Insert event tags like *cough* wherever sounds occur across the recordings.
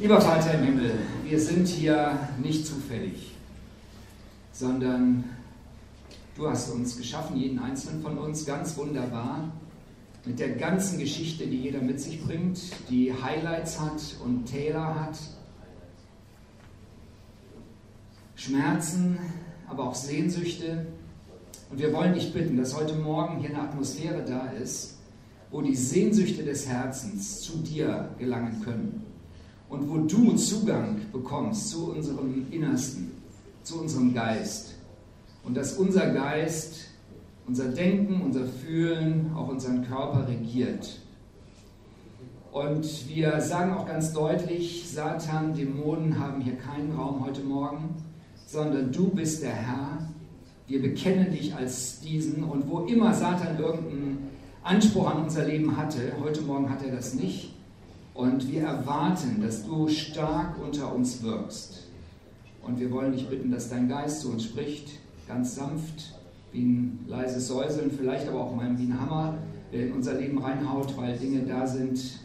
Lieber Vater im Himmel, wir sind hier nicht zufällig, sondern du hast uns geschaffen, jeden einzelnen von uns, ganz wunderbar, mit der ganzen Geschichte, die jeder mit sich bringt, die Highlights hat und Täler hat, Schmerzen, aber auch Sehnsüchte. Und wir wollen dich bitten, dass heute Morgen hier eine Atmosphäre da ist, wo die Sehnsüchte des Herzens zu dir gelangen können und wo du Zugang bekommst zu unserem Innersten, zu unserem Geist und dass unser Geist, unser Denken, unser Fühlen, auch unseren Körper regiert. Und wir sagen auch ganz deutlich, Satan, Dämonen haben hier keinen Raum heute Morgen, sondern du bist der Herr. Wir bekennen dich als diesen und wo immer Satan irgendeinen Anspruch an unser Leben hatte, heute Morgen hat er das nicht, und wir erwarten, dass du stark unter uns wirkst. Und wir wollen dich bitten, dass dein Geist zu uns spricht, ganz sanft, wie ein leises Säuseln, vielleicht aber auch mal wie ein Hammer, der in unser Leben reinhaut, weil Dinge da sind.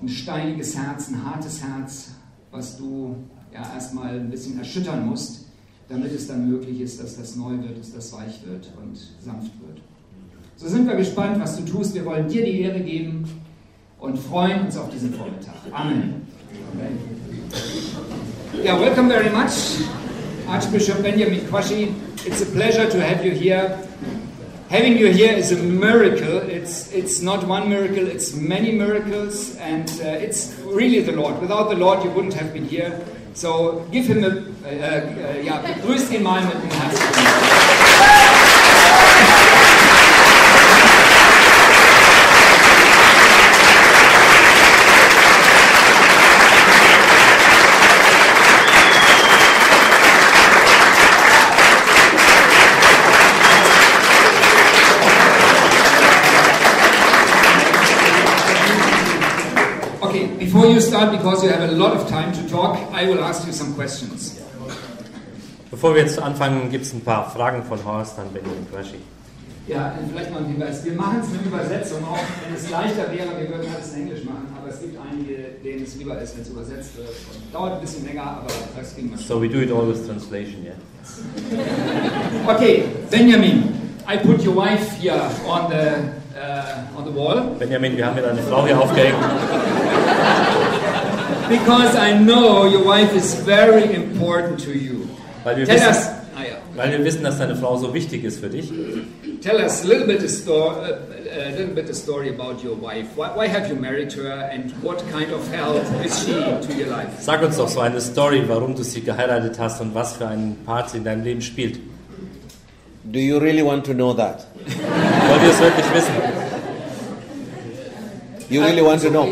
Ein steiniges Herz, ein hartes Herz, was du ja erstmal ein bisschen erschüttern musst, damit es dann möglich ist, dass das neu wird, dass das weich wird und sanft wird. So sind wir gespannt, was du tust. Wir wollen dir die Ehre geben und freuen uns auf diesen Vormittag. Amen. Yeah, welcome very much, Archbishop Benjamin Kwashi. It's a pleasure to have you here. Having you here is a miracle. It's, it's not one miracle, it's many miracles, and uh, it's really the Lord. Without the Lord, you wouldn't have been here. So give him a, uh, uh, ja, begrüßt ihn mal mit einem Herzen. Start, because you have a lot of time to talk, I will ask you some questions. Bevor wir jetzt anfangen, gibt es ein paar Fragen von Horst an Benjamin Quaschi. Ja, vielleicht mal ein Hinweis. Wir machen es mit Übersetzung, auch wenn es leichter wäre, wir würden alles in Englisch machen, aber es gibt einige, denen es lieber ist, wenn es übersetzt wird. Und dauert ein bisschen länger, aber das ging mal. So we do it all with translation, yeah? *laughs* Okay, Benjamin, I put your wife here on the, uh, on the wall Benjamin, wir haben hier deine Frau hier aufgehängt, *laughs* because I know your wife is very important to you. weil wir, Tell wissen, us, ah, weil wir wissen, dass deine Frau so wichtig ist für dich. Tell us a little bit a, sto- uh, a little bit a story about your wife. Why, why have you married her, and what kind of help is she to your life? Sag uns doch so eine Story, warum du sie geheiratet hast und was für einen Part sie in deinem Leben spielt. Do you really want to know that? Wollt ihr es wirklich wissen? You really want to know?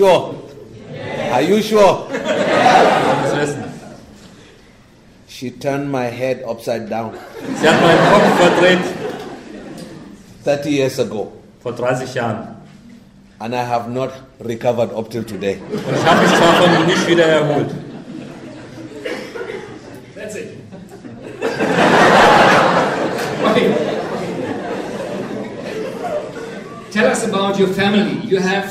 Sure. Are you sure? Wollt ihr es wissen? She turned my head upside down Sie hat meinen Kopf verdreht 30 years ago, vor 30 Jahren. and I have not recovered up till today. Und ich habe mich davon nicht wieder erholt. That's it. Tell us about your family. You have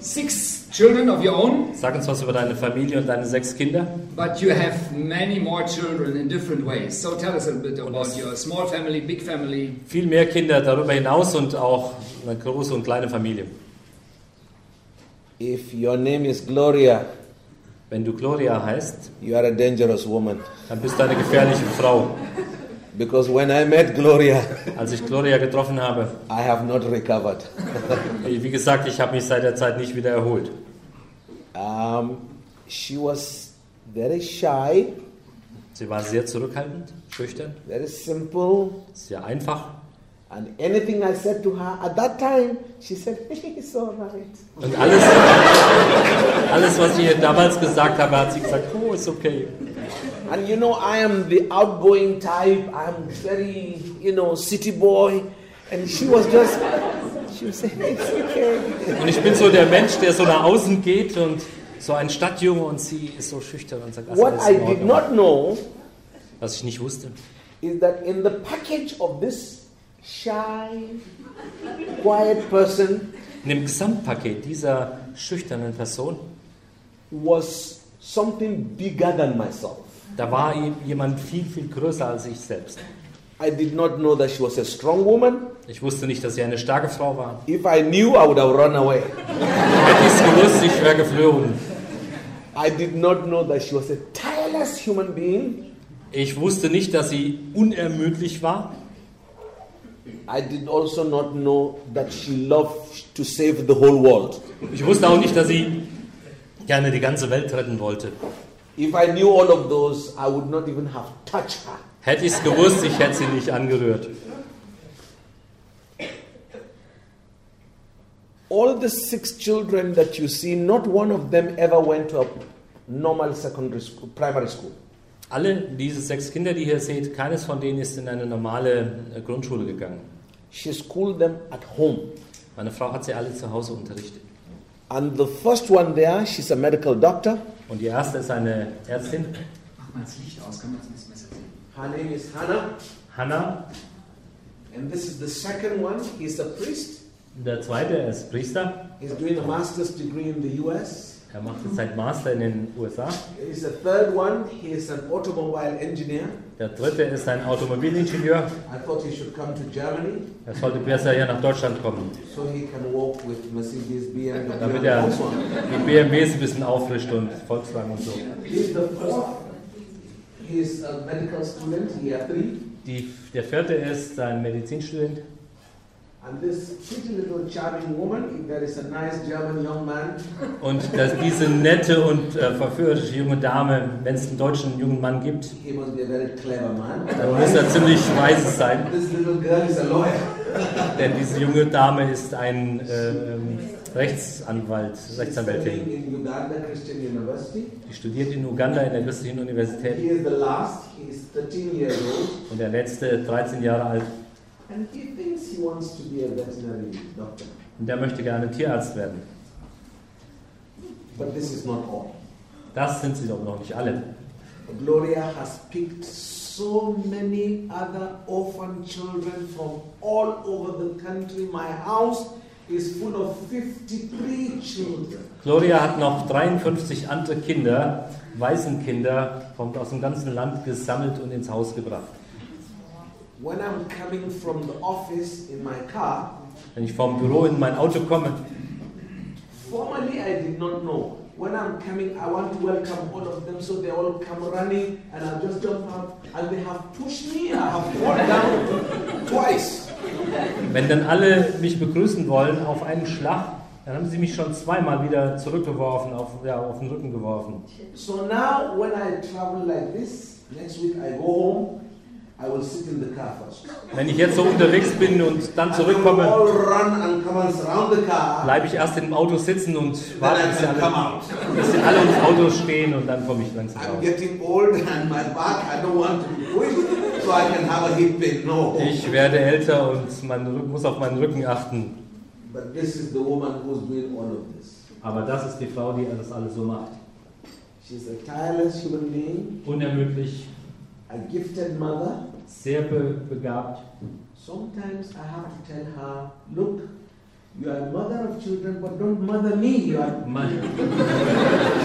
six children of your own, Sag uns was über deine Familie und deine sechs Kinder. but you have many more children in different ways. So tell us a bit about your small family, big family. Viel mehr Kinder darüber hinaus und auch eine große und kleine Familie. If your name is Gloria, Wenn du Gloria heißt, you are a dangerous woman. dann bist du eine gefährliche Frau. Because when I met Gloria, Als ich Gloria getroffen habe, I have not recovered. wie gesagt, ich habe mich seit der Zeit nicht wieder erholt. Um, she was very shy, Sie war sehr zurückhaltend, schüchtern, very simple, sehr einfach. and anything I said to her at that time, she said, *laughs* "It's all right." Und alles, alles, was ich ihr damals gesagt habe, hat sie gesagt, oh, ist okay. And you know, I am the outgoing type. I'm very, you know, city boy. And she was just, it's okay. Und ich bin so der Mensch, der so nach außen geht und so ein Stadtjunge und sie ist so schüchtern und sagt, "Ach, What I did Ordnung." not know Was ich nicht wusste, is that in the package of this shy, quiet person In dem Gesamtpaket dieser schüchternen Person, was something bigger than myself. da war jemand viel, viel größer als ich selbst. I did not know that she was a strong woman. Ich wusste nicht, dass sie eine starke Frau war. If I knew, I would have run away. Hätte ich es gewusst, ich wäre geflohen. I did not know that she was a tireless human being. Ich wusste nicht, dass sie unermüdlich war. I did also not know that she loved to save the whole world. Ich wusste auch nicht, dass sie gerne die ganze Welt retten wollte. If I knew all of those, I would not even have touched her. Hätte ich es gewusst, ich hätte sie nicht angerührt. All the six children that you see, not one of them ever went to a normal secondary school, primary school. Alle diese sechs Kinder, die ihr seht, keines von denen ist in eine normale äh, Grundschule gegangen. She schooled them at home. Meine Frau hat sie alle zu Hause unterrichtet. And the first one there, she's a medical doctor. Und die erste ist eine Ärztin, Mach mal das Licht aus, kann man es ein bisschen besser. Her name is Hannah. Hannah. And this is the second one. He's a priest. Der zweite ist Priester. He's doing a master's degree in the US. Er macht jetzt sein Master in den USA. He's the third one. He is an automobile engineer. Der dritte ist ein Automobilingenieur. I thought he should come to Germany Er sollte besser hier nach Deutschland kommen, so he can walk with Mercedes, BMW, damit and er die BMWs ein bisschen auffrischt und Volkswagen und so. He's the fourth. He's a medical student, year three. Die, der vierte ist ein Medizinstudent. And this pretty little charming woman, there is a nice German young man, Und dass diese nette und äh, verführerische junge Dame, wenn es einen deutschen jungen Mann gibt, he must be a very clever man. dann muss er ziemlich weise sein. This little girl is a lawyer. *laughs* Denn diese junge Dame ist ein äh, Rechtsanwalt, Rechtsanwältin. Die studiert in Uganda in der christlichen He Universität. is the last. He is 13 years old. Und der letzte, 13 Jahre alt, und der möchte gerne Tierarzt werden. But this is not all. Das sind sie doch noch nicht alle. Gloria has picked so many other orphan children from all over the country. My house is full of 53 children. Gloria hat noch 53 andere Kinder, Waisenkinder, aus dem ganzen Land gesammelt und ins Haus gebracht. When I'm coming from the office in my car, Wenn ich vom Büro in mein Auto komme, formerly I did not know. When I'm coming, I want to welcome all of them, so they all come running, and I just jump out, and they have pushed me. I have fallen down twice. wenn dann alle mich begrüßen wollen auf einen Schlag, dann haben sie mich schon zweimal wieder zurückgeworfen, auf, ja, auf den Rücken geworfen. So now, when I travel like this, next week I go home, Wenn ich jetzt so unterwegs bin und dann zurückkomme, bleibe ich erst im Auto sitzen und warte, bis alle, *laughs* bis sie alle ums Auto stehen und dann komme ich langsam I'm raus. getting old and my back, I don't want to be pushed, so I can have a hip pain. No. Ich werde älter und Rücken, muss auf meinen Rücken achten. But this is the woman who's doing all of this. Aber das ist die Frau, die das alles so macht. She's a tireless human being, Unermüdlich, a gifted mother. sehr be begabt. Sometimes I have to tell her, look, you are a mother of children, but don't mother me. You are *laughs* Man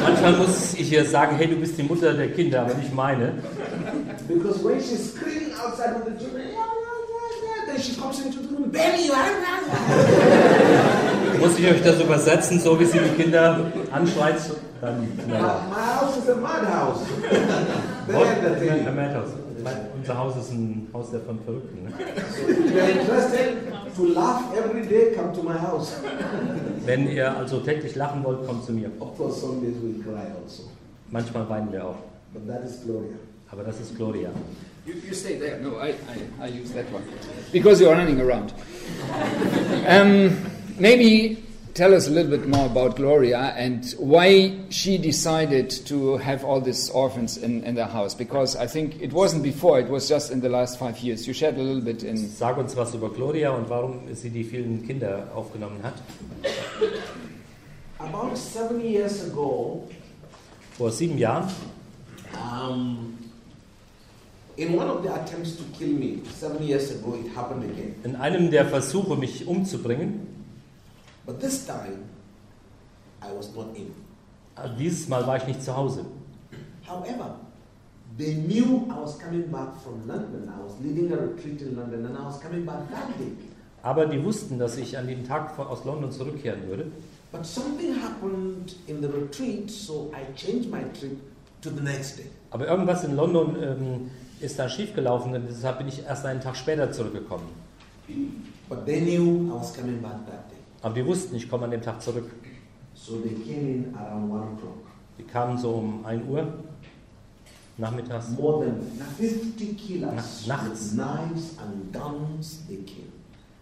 Manchmal muss ich ihr sagen, hey, du bist die Mutter der Kinder, aber nicht meine. because when she's screaming outside with the children, yeah, yeah, yeah, yeah, then she comes into the room, baby, you are. Muss ich euch das übersetzen, so wie sie die Kinder anschreit? Dann, My, house is a madhouse. Very Ein *laughs* entertaining. Madhouse. Mein- Unser Haus ist ein Haus der von Verrückten. Ne? So if you are interested to laugh every day, come to my house. *laughs* Wenn ihr also täglich lachen wollt, kommt zu mir. Of course, some days we cry also. Manchmal weinen wir auch. But that is Gloria. Aber das ist Gloria. You, you stay there. No, I, I, I use that one. Because you're running around. *laughs* Um, maybe tell us a little bit more about Gloria and why she decided to have all these orphans in, in the house. Because I think it wasn't before, it was just in the last five years. You shared a little bit in. Sag uns was über Gloria und warum sie die vielen Kinder aufgenommen hat. About seven years ago, Vor sieben Jahren, um, in one of the attempts to kill me, seven years ago, it happened again. in einem der Versuche, mich umzubringen, But this time, I was not in. Also dieses Mal war ich nicht zu Hause. However, they knew I was coming back from London. I was leading a retreat in London and I was coming back that day. Aber die wussten, dass ich an dem Tag aus London zurückkehren würde. But something happened in the retreat, so I changed my trip to the next day. Aber irgendwas in London ähm, ist da schiefgelaufen und deshalb bin ich erst einen Tag später zurückgekommen. But they knew I was coming back that day. Aber die wussten, ich komme an dem Tag zurück. So they came in around 1 o'clock. Die kamen so um 1 Uhr nachmittags. More than 50 killers Na- nachts. knives and guns they came.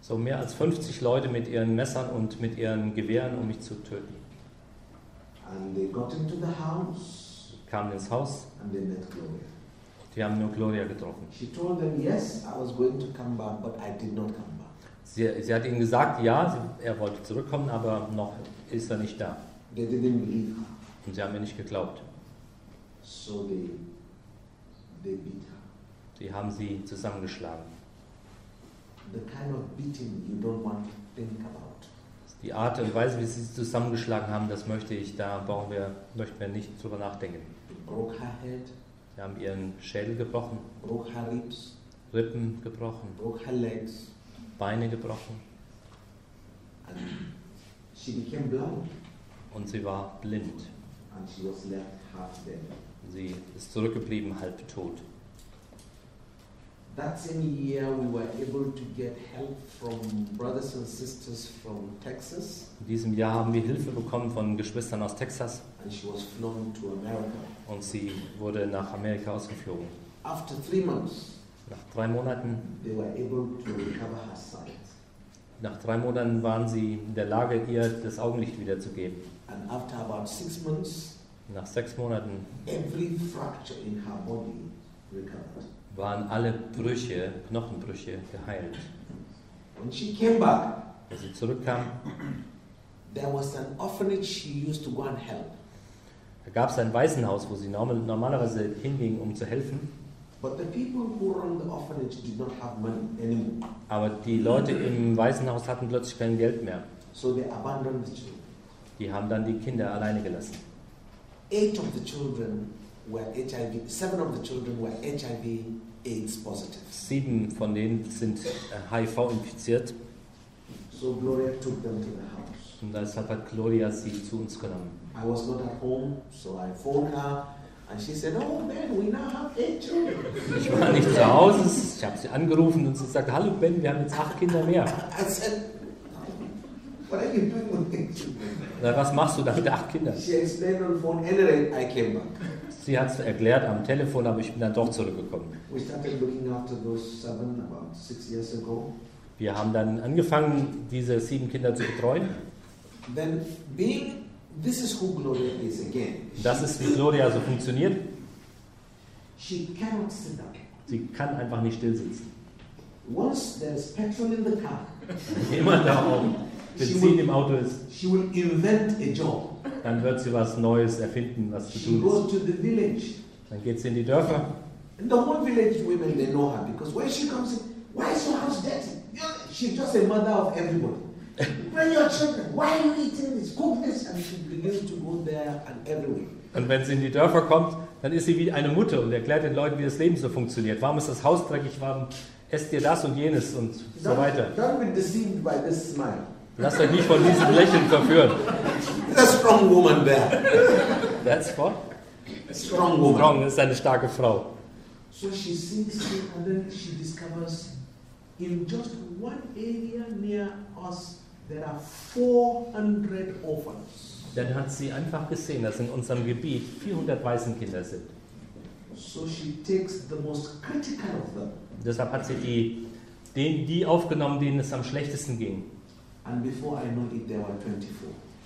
So mehr als 50 Leute mit ihren Messern und mit ihren Gewehren, um mich zu töten. And they got into the house Kamen ins Haus, and they met Gloria. die haben nur Gloria getroffen. She told them, yes, I was going to come back, but I did not come back. Sie, sie hat ihnen gesagt, ja, sie, er wollte zurückkommen, aber noch ist er nicht da. They didn't believe her. Und sie haben mir nicht geglaubt. So they, they beat her. Sie haben sie zusammengeschlagen. The kind of beating you don't want to think about. Die Art und Weise, wie sie sie zusammengeschlagen haben, das möchte ich, da brauchen wir, möchten wir nicht drüber nachdenken. Broke her head, Sie haben ihren Schädel gebrochen, broke her ribs, Rippen gebrochen, broke her legs, Beine gebrochen and she became blind. und sie war blind. And she was left half dead. Sie ist zurückgeblieben, halb tot. That same year, we were able to get help from brothers and sisters from Texas, In diesem Jahr haben wir Hilfe bekommen von Geschwistern aus Texas and she was flown to America. und sie wurde nach Amerika ausgeflogen. After three months, Nach drei Monaten, nach drei Monaten waren sie in der Lage, ihr das Augenlicht wiederzugeben. And after about six months, Nach sechs Monaten every fracture in her body recovered. waren alle Brüche, Knochenbrüche geheilt. When she came back, Als sie zurückkam, there was an orphanage she used to go and help. da gab es ein Waisenhaus, wo sie normal, normalerweise hinging, um zu helfen. But the people who run the orphanage did not have money anymore. Aber die Leute im Waisenhaus hatten plötzlich kein Geld mehr. So they abandoned the children. Die haben dann die Kinder alleine gelassen. Eight of the children were HIV, seven of the children were HIV AIDS positive. Sieben von denen sind äh, HIV infiziert So Gloria took them to the house. und deshalb hat Gloria sie zu uns genommen. I was not at home, so I phoned her and she said, Oh man, we now have eight children. Ich war nicht zu Hause, ich habe sie angerufen und sie sagte, hallo Ben, wir haben jetzt acht Kinder mehr. I said, What are you doing with eight children? Na, was machst du da mit acht Kindern? Sie hat es erklärt am Telefon, aber ich bin dann doch zurückgekommen. We started looking after those seven about six years ago. Wir haben dann angefangen, diese sieben Kinder zu betreuen. Then, being this is who Gloria is again. Das ist, wie Gloria so funktioniert. She cannot sit down. Sie kann einfach nicht still sitzen. Once there is petrol in the car, *laughs* Immer da auch Benzin im Auto ist, she will invent a job. dann wird sie was Neues erfinden, was zu She tun ist. goes to the village. Dann geht sie in die Dörfer And the whole village women, they know her because when she comes in, why is your house dirty? She's just a mother of everybody. Bring your children. Why are you eating this? Cook this. And she begins to go there and everywhere. Und wenn sie in die Dörfer kommt, dann ist sie wie eine Mutter und erklärt den Leuten, wie das Leben so funktioniert. Warum ist das Haus dreckig? Warum esst ihr das und jenes und so Don't- weiter? Don't be deceived by this smile. Lasst euch nicht von diesem Lächeln verführen. A strong woman there. That's what? A strong woman. Strong ist eine starke Frau. So she sees it and then she discovers in just one area near us there are 400 orphans. Dann hat sie einfach gesehen, dass in unserem Gebiet 400 Waisenkinder sind. So she takes the most critical of them. Deshalb hat sie die, die, die aufgenommen, denen es am schlechtesten ging. And before I know it, there were 24.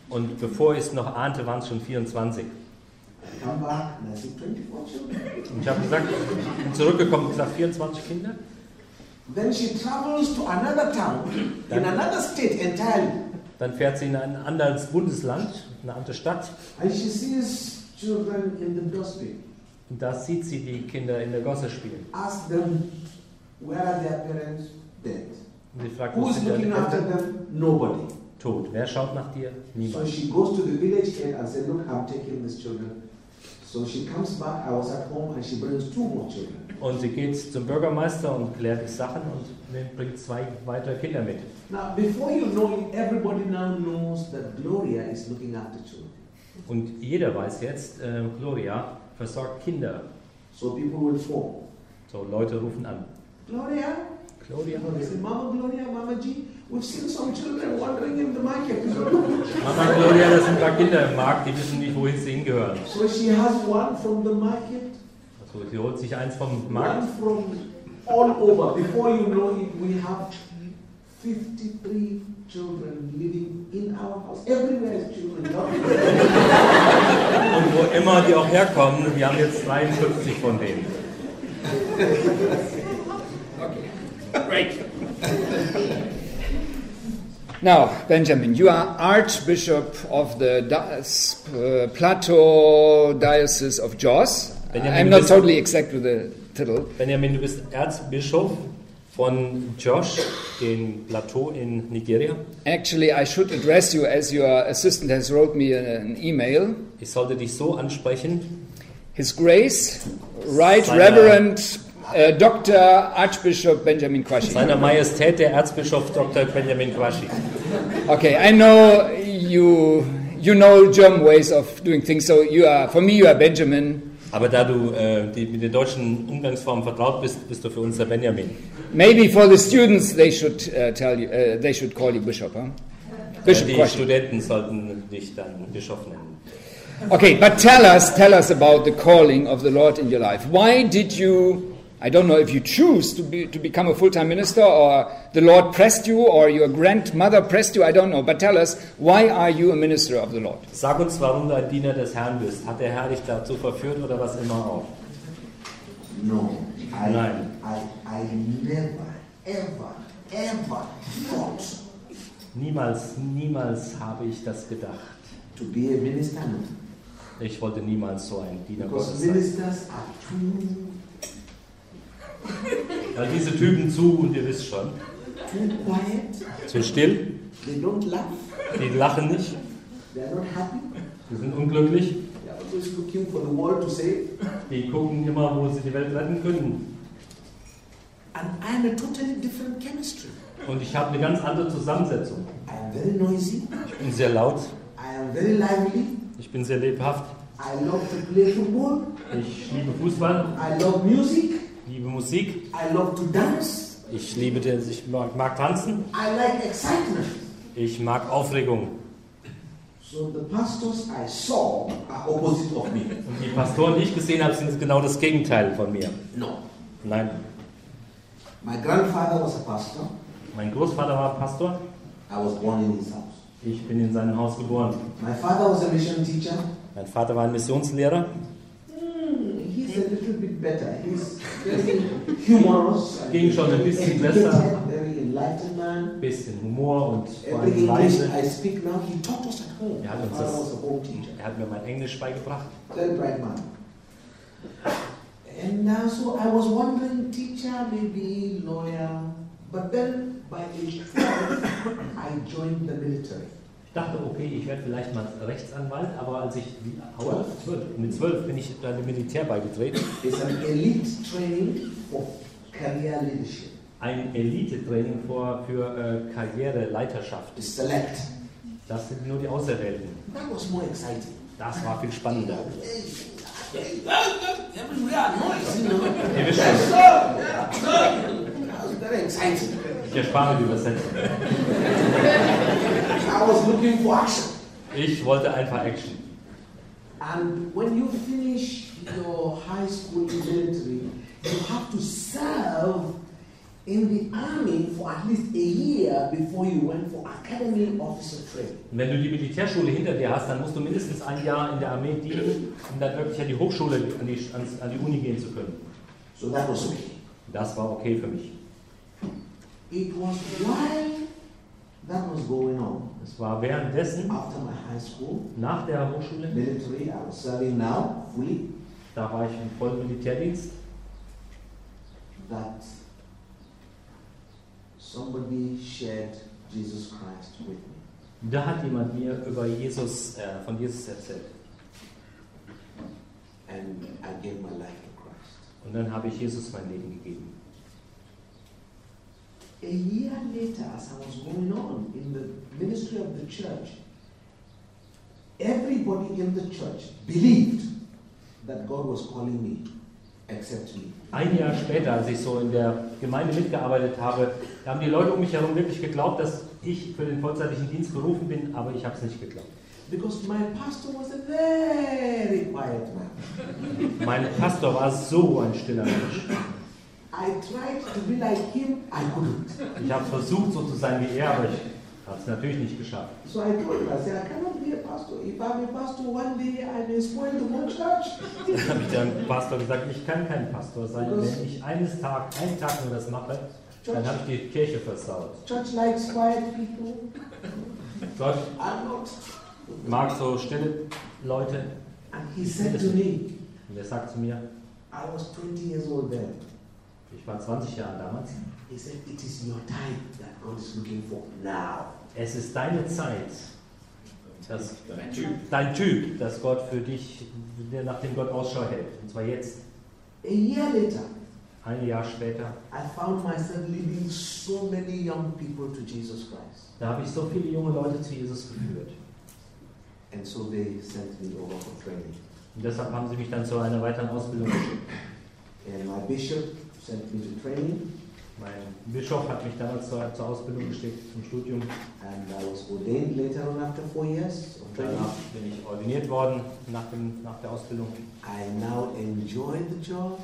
Und bevor ich es noch ahnte, waren es schon 24. I come back and I see 24 children. Und ich habe gesagt, bin zurückgekommen und gesagt, 24 Kinder. Then she travels to another town in another state entirely. Dann fährt sie in ein anderes Bundesland, eine andere Stadt. And she sees children in the dustbin. Und da sieht sie die Kinder in der Gosse spielen. Ask them, where are their parents? Dead. Und sie fragt, sind ihre looking after them? Nobody. tot. Wer schaut nach dir? So Niemand. she goes to the village head and said, Look, I'm taking these children. So she comes back. I was at home and she brings two more children. Und sie geht zum Bürgermeister und klärt die Sachen und bringt zwei weitere Kinder mit. Now, before you know it, everybody now knows that Gloria is looking after children. Und jeder weiß jetzt, äh, Gloria versorgt Kinder. So people will phone. So Leute rufen an. Gloria? Gloria? Mama Gloria, Mama G, we've seen some children wandering in the market. Mama Gloria, das sind ein paar Kinder im Markt, die wissen nicht, wohin sie hingehören. so she has one from the market, Also sie holt sich eins vom one Markt from all over. Before you know it, we have 53 children living in our house. Everywhere is children. *laughs* und wo immer die auch herkommen, wir haben jetzt 53 von denen. Okay, great. Now, Benjamin, you are Archbishop of the uh, Plateau Diocese of Jos. Benjamin, I'm not totally exact with the title. Benjamin, du bist Erzbischof von Josh, in Plateau in Nigeria. Actually, I should address you as your assistant has wrote me an email. Ich sollte dich so ansprechen. His Grace, Right Reverend uh, Dr. Archbishop Benjamin Kwashi. Seiner Majestät der Erzbischof Dr. Benjamin Quashi. Okay, I know you you know German ways of doing things, so you are for me you are Benjamin. Aber da du äh, die, mit den deutschen Umgangsformen vertraut bist, bist du für uns der Benjamin. Maybe for the students they should uh, tell you uh, they should call you Bishop, huh? Bishop Äh, die Kwashi. Studenten sollten dich dann Bischof nennen. Okay, but tell us tell us about the calling of the Lord in your life. Why did you? I don't know if you choose to be to become a full-time minister or the Lord pressed you or your grandmother pressed you. I don't know, but tell us why are you a minister of the Lord? Sag uns, warum du ein Diener des Herrn bist. Hat der Herr dich dazu verführt oder was immer auch? No, I, Nein. I, I never, ever, ever thought Niemals, niemals habe ich das gedacht. to be a minister. Ich wollte niemals so ein Diener Because Gottes sein. ministers are too, Weil *laughs* diese Typen zu, und ihr wisst schon, zu still, die lachen nicht, die sind unglücklich, die gucken immer, wo sie die Welt retten können. And I'm a totally different chemistry. Und ich habe eine ganz andere Zusammensetzung. I am very noisy. Ich bin sehr laut, ich bin sehr lebhaft, I love to play football. ich liebe Fußball, I love music. Liebe Musik, I love to dance. ich liebe den, ich mag, mag tanzen, I like excitement. ich mag Aufregung. So the pastors I saw are opposite of me. Und die Pastoren, die ich gesehen habe, sind genau das Gegenteil von mir. No. Nein, My grandfather was a pastor. mein Großvater war Pastor, I was born in his house. ich bin in seinem Haus geboren. My father was a mission teacher. Mein Vater war ein Missionslehrer. Hmm, he's a little bit better. He's humorous. Ging schon ein bisschen besser. Very enlightened man. Bisschen Humor und vor allem English Weise. I speak now, he taught us at home. Ja, My das father ist- was a home teacher. Er hat mir mein Englisch beigebracht. Very bright man. And uh, so I was wondering, teacher, maybe lawyer. But then by age 12, I joined the military. Ich dachte, okay, ich werde vielleicht mal Rechtsanwalt, aber als ich wie, zwölf, mit zwölf bin ich dann dem Militär beigetreten. It's an elite training for career leadership. Ein Elite-Training für, für äh, Karriereleiterschaft. Select. Das sind nur die Auserwählten. That was more exciting. Das war viel spannender. Ihr wisst schon, exciting. ich erspare die Übersetzung. I was looking for action. Ich wollte einfach Action. And when you finish your high school in military, you have to serve in the army for at least a year before you went for academy officer training. Wenn du die Militärschule hinter dir hast, dann musst du mindestens ein Jahr in der Armee dienen, um dann wirklich an die Hochschule, an die, an die Uni gehen zu können. So that was okay. Das war okay für mich. It was while that was going on Es war währenddessen, after my high school, nach der Hochschule, military, I was serving now fully, da war ich im vollen Militärdienst, that somebody shared Jesus Christ with me. Da hat jemand mir über Jesus, äh, von Jesus erzählt. And I gave my life to Christ. Und dann habe ich Jesus mein Leben gegeben. A year later, as I was going on in the ministry of the church, everybody in the church believed that God was calling me, except me. Ein Jahr später, als ich so in der Gemeinde mitgearbeitet habe, haben die Leute um mich herum wirklich geglaubt, dass ich für den vollzeitlichen Dienst berufen bin, aber ich habe es nicht geglaubt. Because my pastor was a very quiet man. Mein Pastor war so ein stiller Mensch. Ich habe versucht, so zu sein wie er, aber ich habe es natürlich nicht geschafft. So I told him, I said, I cannot be a pastor. If I'm a pastor, one day I may spoil the whole church. *laughs* Dann habe ich dem Pastor gesagt, ich kann kein Pastor sein. Wenn ich eines Tag, einen Tag nur das mache, dann habe ich die Kirche versaut. Church likes quiet people. Gott I'm not. mag so stille Leute. And he said to me, Und er sagt zu mir, I was 20 years old then. Ich war 20 Jahre damals, He said, It is your time that God is looking for now. es ist deine Zeit, dass dein Typ, dass Gott für dich, der nach dem Gott Ausschau hält. Und zwar jetzt, A year later, ein Jahr später. I found myself leading so many young people to Jesus Christ. Da habe ich so viele junge Leute zu Jesus geführt. And so they sent me over for training. Und deshalb haben sie mich dann zu einer weiteren Ausbildung geschickt. And my bishop sent me to training, Mein Bischof hat mich damals zur, zur Ausbildung geschickt, zum Studium. and I was ordained later on after four years of training. Danach bin ich ordiniert worden nach, dem, nach der Ausbildung. I now enjoy the job.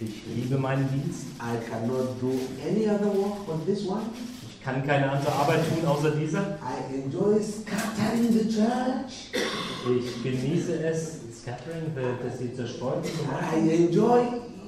Ich liebe meinen Dienst. I cannot do any other work but this one. Ich kann keine andere Arbeit tun außer dieser. I enjoy scattering the church. Ich genieße es, Scattering, dass sie zerstreut sind. I enjoy,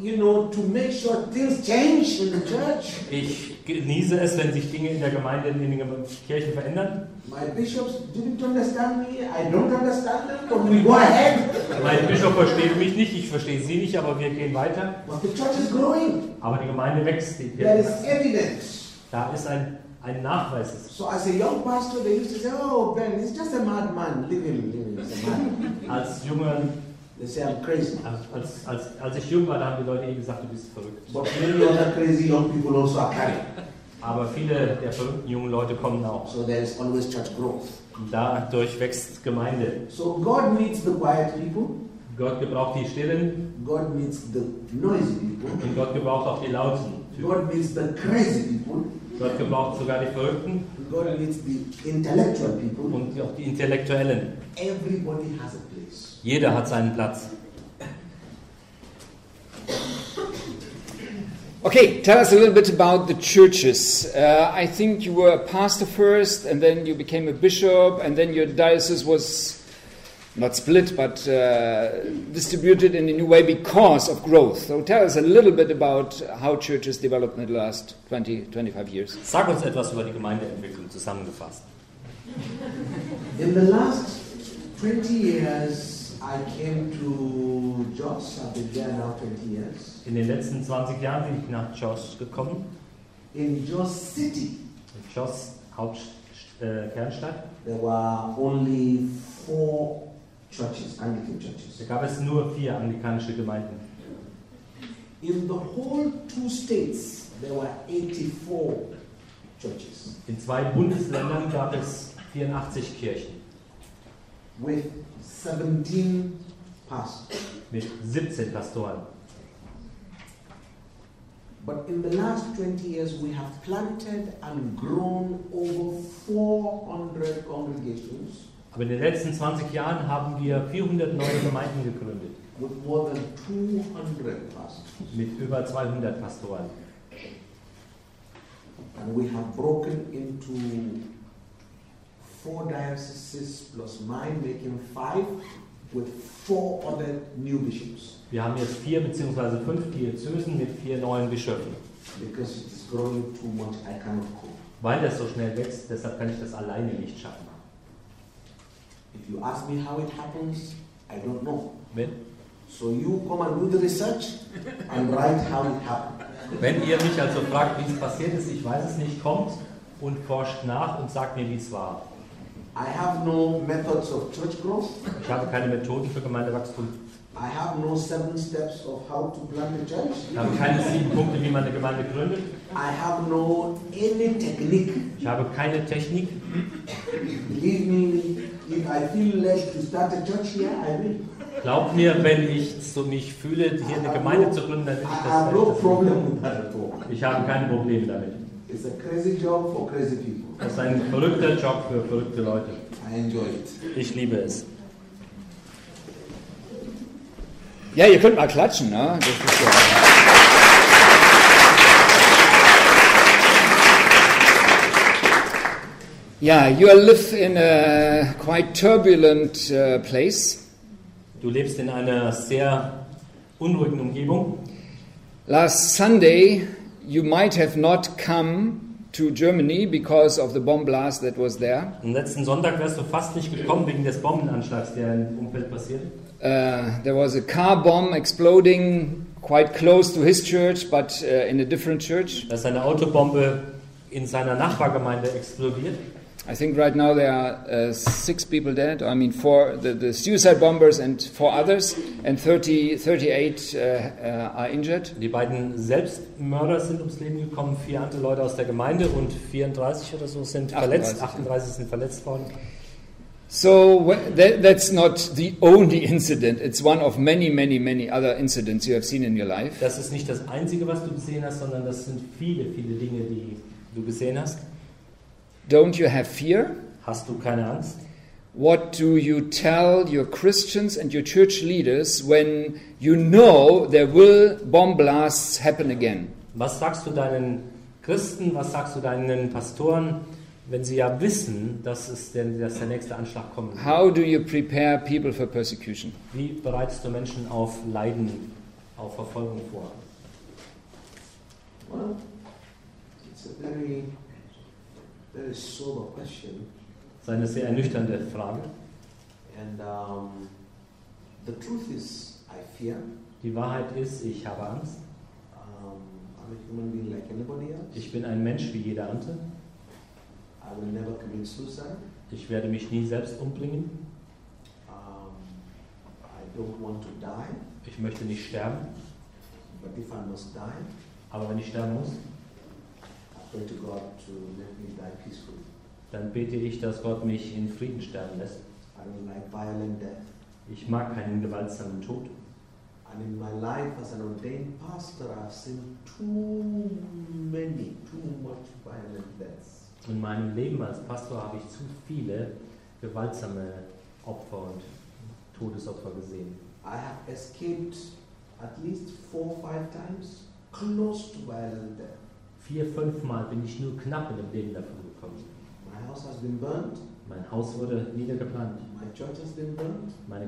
you know, to make sure things change in the church. Ich genieße es, wenn sich Dinge in der Gemeinde, in der Kirche verändern. My bishops didn't understand me. I don't understand them, but we go ahead. Mein Bischof versteht mich nicht, ich verstehe sie nicht, aber wir gehen weiter. But the church is growing. Aber die Gemeinde wächst. Die There is evidence. Da ist ein, ein Nachweis. So as a young pastor, they used to say, "Oh, Ben, he's just a madman. Leave him, leave him. He's a madman." Als junger, They say I'm crazy. als, als, als ich jung war, da haben die Leute eh gesagt, du bist verrückt. But many other crazy young people also are coming. Aber viele der verrückten jungen Leute kommen auch. So there is always church growth. Und dadurch wächst Gemeinde. So God needs the quiet people. Gott gebraucht die Stillen God needs the noisy people. und Gott gebraucht auch die Lauten. God needs the crazy people. Gott gebraucht sogar die Verrückten God needs the intellectual people. und auch die Intellektuellen. Everybody has a. Jeder hat seinen Platz. Okay, tell us a little bit about the churches. Uh, I think you were a pastor first, and then you became a bishop, and then your diocese was not split, but uh, distributed in a new way because of growth. So tell us a little bit about how churches developed in the last 20, 25 years. Sag uns etwas über die Gemeindeentwicklung zusammengefasst. In the last 20 years, I came to Jos. I've been there now 20 years. In den letzten 20 Jahren bin ich nach Jos gekommen. In Jos City, In Jos, Haupt, äh, Kernstadt. there were only four churches, Anglican Da churches. gab es nur vier anglikanische Gemeinden. In the whole two states, there were 84 churches In zwei Bundesländern gab es 84 Kirchen with 17 pastors. mit 17 Pastoren. But in the last 20 years, we have planted and grown over 400 congregations Aber in den letzten 20 Jahren haben wir 400 neue Gemeinden gegründet with more than 200 pastors. mit über 200 Pastoren. And we have broken into four dioceses plus mine, making five, with four other new bishops Wir haben jetzt vier bzw. fünf Diözesen mit vier neuen Bischöfen. because it is growing too much. I cannot cope. Weil das so schnell wächst, deshalb kann ich das alleine nicht schaffen. If you ask me how it happens, I don't know. Wenn, So you come and do the research and write how it happened. wenn ihr mich also fragt, wie es passiert ist, ich weiß es nicht, kommt und forscht nach und sagt mir, wie es war. I have no methods of church growth. Ich habe keine Methoden für Gemeindewachstum. I have no seven steps of how to plant a church. Ich habe keine sieben Punkte, wie man eine Gemeinde gründet. I have no any technique. Ich habe keine Technik. Believe me, if I feel led to start a church here, I will. Glaubt mir, wenn ich so mich fühle, hier eine Gemeinde zu gründen, dann will I ich have no das. problem with that at all. Ich habe keine Probleme damit. It's a crazy job for crazy people. Das ist ein verrückter Job für verrückte Leute. I enjoy it. Ich liebe es. Ja, ihr könnt mal klatschen, ne? Das ist ja. Yeah, you live in a quite turbulent uh, place. Du lebst in einer sehr unruhigen Umgebung. Last Sunday, you might have not come to Germany because of the bomb blast that was there. Am letzten Sonntag wärst du fast nicht gekommen wegen des Bombenanschlags, der im Umfeld passierte. Uh, there was a car bomb exploding quite close to his church, but uh, in a different church. Da ist eine Autobombe in seiner Nachbargemeinde explodiert. I think right now there are uh, six people dead. I mean, four the, the suicide bombers and four others, and 30, 38 uh, uh, are injured. Die beiden Selbstmörder sind ums Leben gekommen, vier andere Leute aus der Gemeinde und 34 oder so sind 38, verletzt, ja. 38 sind verletzt worden. So that, that's not the only incident. It's one of many, many, many other incidents you have seen in your life. Das ist nicht das Einzige, was du gesehen hast, sondern das sind viele, viele Dinge, die du gesehen hast. Don't you have fear? Hast du keine Angst? What do you tell your Christians and your church leaders when you know there will bomb blasts happen again? Was sagst du deinen Christen, was sagst du deinen Pastoren, wenn sie ja wissen, dass, es der, dass der nächste Anschlag kommt? How do you prepare people for persecution? Wie bereitest du Menschen auf Leiden, auf Verfolgung vor? Well, it's a very, very sober question. Das ist eine sehr ernüchternde Frage. And um, the truth is, I fear. Die Wahrheit ist, ich habe Angst. Um, I'm a human being like anybody else. Ich bin ein Mensch wie jeder andere. I will never commit suicide. Ich werde mich nie selbst umbringen. Um, I don't want to die. Ich möchte nicht sterben. But if I must die, Aber wenn ich sterben muss, dann bete ich, dass Gott mich in Frieden sterben lässt. Ich mag keinen gewaltsamen Tod. And in my life as an ordained pastor, I've seen too many, too much violent deaths. In meinem Leben als Pastor habe ich zu viele gewaltsame Opfer und Todesopfer gesehen. I have escaped at least four five times close to violent death. Vier, fünf Mal bin ich nur knapp in dem Leben davon gekommen. My house has been burnt, Mein Haus wurde niedergebrannt, my church has been burnt. meine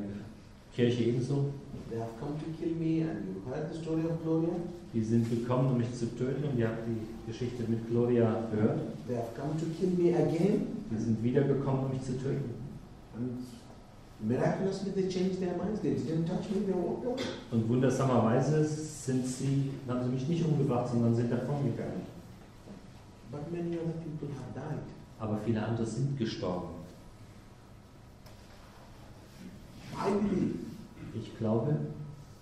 Kirche ebenso. They have come to kill me, and you heard the story of Gloria. Die sind gekommen, um mich zu töten und ihr habt die Geschichte mit Gloria gehört. They have come to kill me again, Die sind wiedergekommen, um mich zu töten. and miraculously they changed their minds. They didn't touch me, they walked away. Und wundersamerweise sind sie, haben sie mich nicht umgebracht, sondern sind davongegangen. But many other people have died. Aber viele andere sind gestorben. I believe Ich glaube,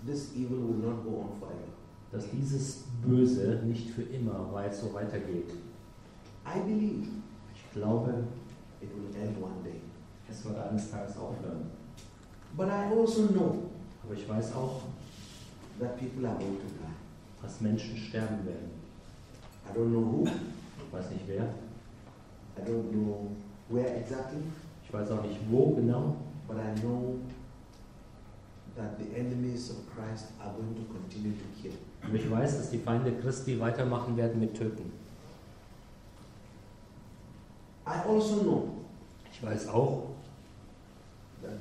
this evil will not go on forever. dass dieses Böse nicht für immer weit so weitergeht. I believe Ich glaube, it will end one day. Es wird eines Tages aufhören. But I also know Aber ich weiß auch, that people are going to die. dass Menschen sterben werden. I don't know who, Ich weiß nicht wer, I don't know where exactly, ich weiß auch nicht wo genau, but I know that the enemies of Christ are going to continue to kill. aber ich weiß, dass die Feinde Christi weitermachen werden mit Töten. I also know Ich weiß auch,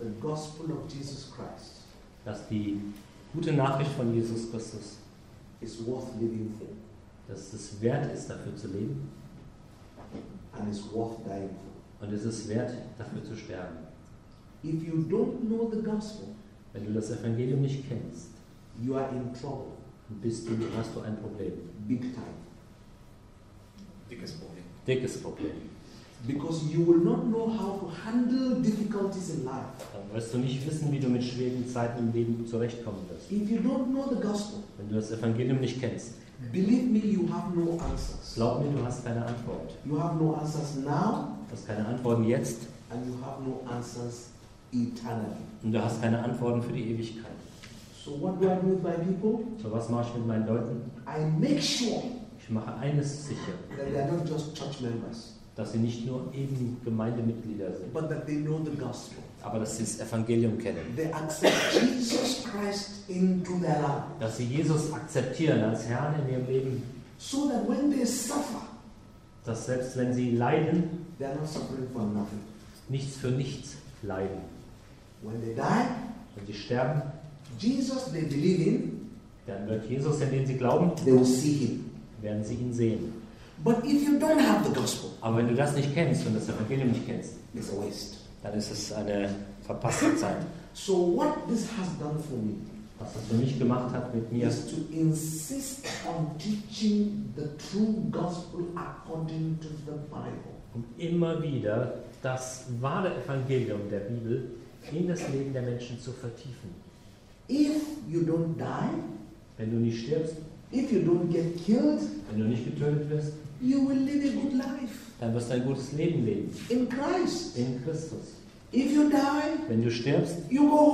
the gospel of Jesus Christ dass die gute Nachricht von Jesus Christus, is worth living for dass es wert ist, dafür zu leben and is worth dying for. und es ist wert, dafür zu sterben. If you don't know the gospel, Wenn du das Evangelium nicht kennst, you are in trouble, dann bist du, hast du ein Problem. big time. Dickes Problem. Dickes Problem. Because you will not know how to handle difficulties in life. Dann wirst du nicht wissen, wie du mit schwierigen Zeiten im Leben zurechtkommen wirst. If you don't know the gospel, Wenn du das Evangelium nicht kennst, believe me, you have no answers. glaub mir, du hast keine Antwort. You have no answers now, Du hast keine Antworten jetzt and you have no answers eternally. und du hast keine Antworten für die Ewigkeit. So what do I do with my people? So was mache ich mit meinen Leuten? I make sure Ich mache eines sicher, that they are not just church members, dass sie nicht nur eben Gemeindemitglieder sind, but that they know the gospel. aber dass sie das Evangelium kennen. They accept Jesus Christ into their life. Dass sie Jesus akzeptieren als Herrn in ihrem Leben, So that when they suffer, dass selbst wenn sie leiden, they are not suffering for nothing. nichts für nichts leiden. When they die, Wenn sie sterben, Jesus they believe in, dann wird Jesus, in den sie glauben, they will see him. werden sie ihn sehen. But if you don't have the gospel, Aber wenn du das nicht kennst und das Evangelium nicht kennst, it's a waste. dann ist es eine verpasste Zeit. So what this has done for me Was das für mich gemacht hat mit mir, is to insist on teaching the true gospel according to the Bible. und immer wieder das wahre Evangelium der Bibel in das Leben der Menschen zu vertiefen. If you don't die, Wenn du nicht stirbst, if you don't get killed, wenn du nicht getötet wirst, you will live a good life dann wirst du ein gutes Leben leben in Christ. in Christus. If you die, Wenn du stirbst, you go